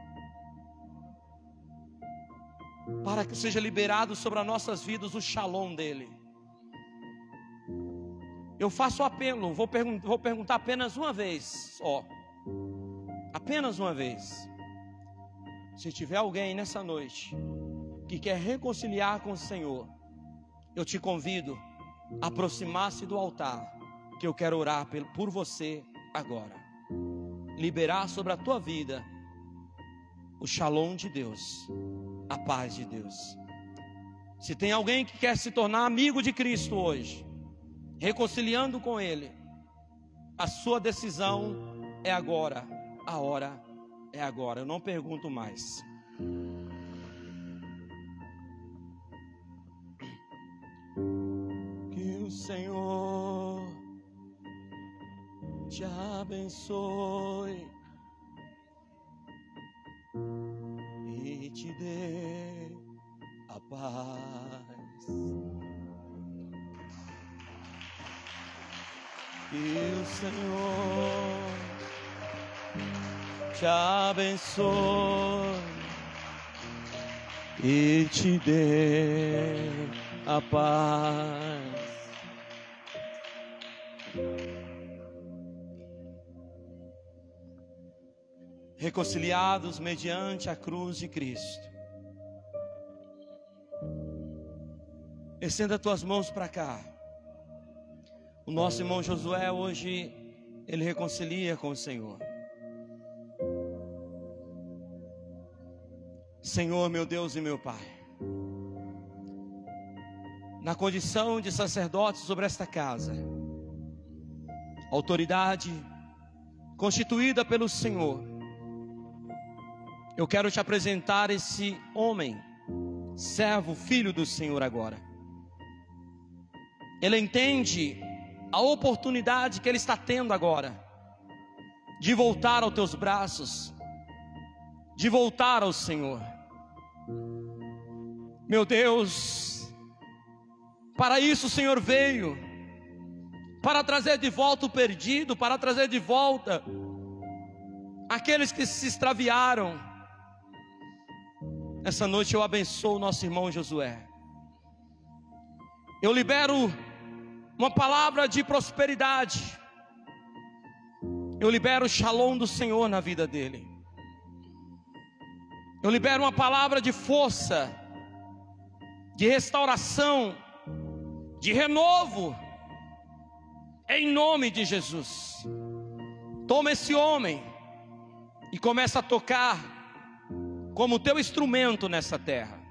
Speaker 1: Para que seja liberado sobre as nossas vidas o shalom dele. Eu faço apelo, vou, pergun vou perguntar apenas uma vez, ó. Apenas uma vez. Se tiver alguém nessa noite que quer reconciliar com o Senhor, eu te convido aproximar-se do altar, que eu quero orar por você agora. Liberar sobre a tua vida o shalom de Deus, a paz de Deus. Se tem alguém que quer se tornar amigo de Cristo hoje, reconciliando com Ele, a sua decisão é agora, a hora é agora. Eu não pergunto mais. Senhor te abençoe e te dê a paz. Que o Senhor te abençoe e te dê a paz. reconciliados mediante a cruz de Cristo. Estenda tuas mãos para cá. O nosso irmão Josué hoje ele reconcilia com o Senhor. Senhor, meu Deus e meu Pai, na condição de sacerdote sobre esta casa, autoridade constituída pelo Senhor, eu quero te apresentar esse homem, servo, filho do Senhor agora. Ele entende a oportunidade que ele está tendo agora de voltar aos teus braços, de voltar ao Senhor. Meu Deus, para isso o Senhor veio, para trazer de volta o perdido, para trazer de volta aqueles que se extraviaram essa noite eu abençoo o nosso irmão Josué. Eu libero uma palavra de prosperidade. Eu libero o shalom do Senhor na vida dele. Eu libero uma palavra de força, de restauração, de renovo, em nome de Jesus. Toma esse homem e começa a tocar como teu instrumento nessa terra.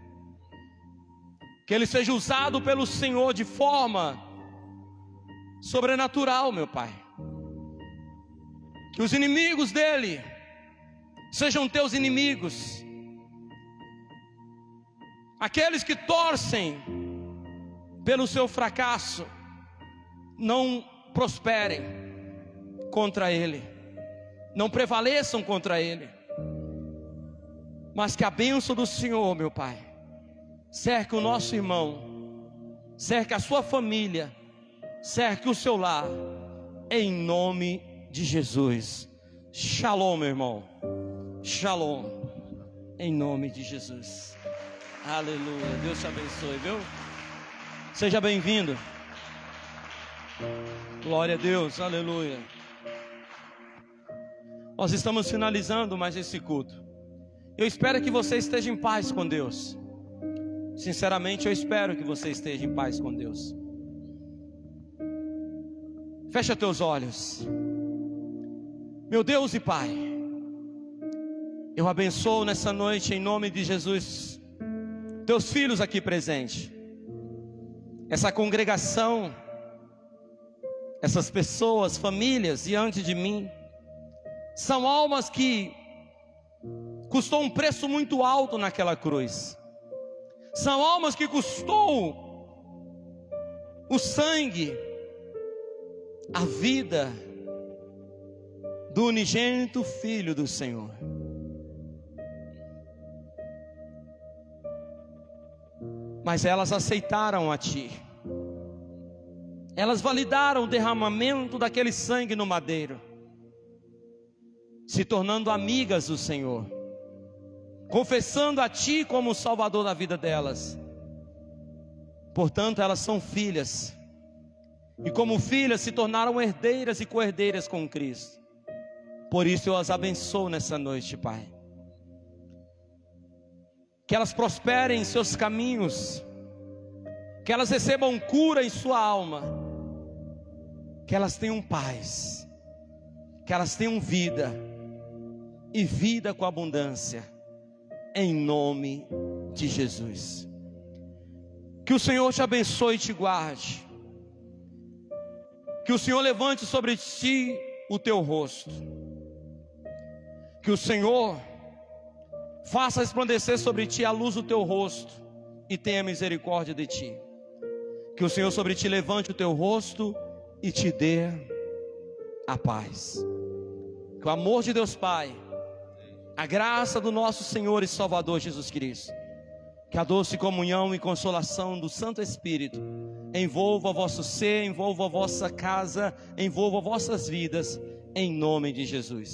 Speaker 1: Que ele seja usado pelo Senhor de forma sobrenatural, meu Pai. Que os inimigos dele sejam teus inimigos. Aqueles que torcem pelo seu fracasso, não prosperem contra ele, não prevaleçam contra ele, mas que a bênção do Senhor, meu Pai, cerque o nosso irmão, cerque a sua família, cerque o seu lar, em nome de Jesus. Shalom, meu irmão. Shalom. Em nome de Jesus. Aleluia. Deus te abençoe, viu? Seja bem-vindo. Glória a Deus. Aleluia. Nós estamos finalizando mais esse culto. Eu espero que você esteja em paz com Deus. Sinceramente, eu espero que você esteja em paz com Deus. Fecha teus olhos. Meu Deus e Pai, eu abençoo nessa noite em nome de Jesus teus filhos aqui presentes, essa congregação, essas pessoas, famílias diante de mim, são almas que custou um preço muito alto naquela cruz, são almas que custou o sangue, a vida, do unigênito Filho do Senhor. Mas elas aceitaram a Ti, elas validaram o derramamento daquele sangue no madeiro, se tornando amigas do Senhor, confessando a Ti como o Salvador da vida delas. Portanto, elas são filhas, e como filhas se tornaram herdeiras e co-herdeiras com Cristo. Por isso eu as abençoo nessa noite, Pai. Que elas prosperem em seus caminhos, que elas recebam cura em sua alma, que elas tenham paz, que elas tenham vida. E vida com abundância, em nome de Jesus. Que o Senhor te abençoe e te guarde, que o Senhor levante sobre ti o teu rosto. Que o Senhor faça resplandecer sobre ti a luz do teu rosto e tenha misericórdia de ti. Que o Senhor sobre ti levante o teu rosto e te dê a paz. Que o amor de Deus Pai, a graça do nosso Senhor e Salvador Jesus Cristo, que a doce comunhão e consolação do Santo Espírito envolva vosso ser, envolva a vossa casa, envolva vossas vidas, em nome de Jesus.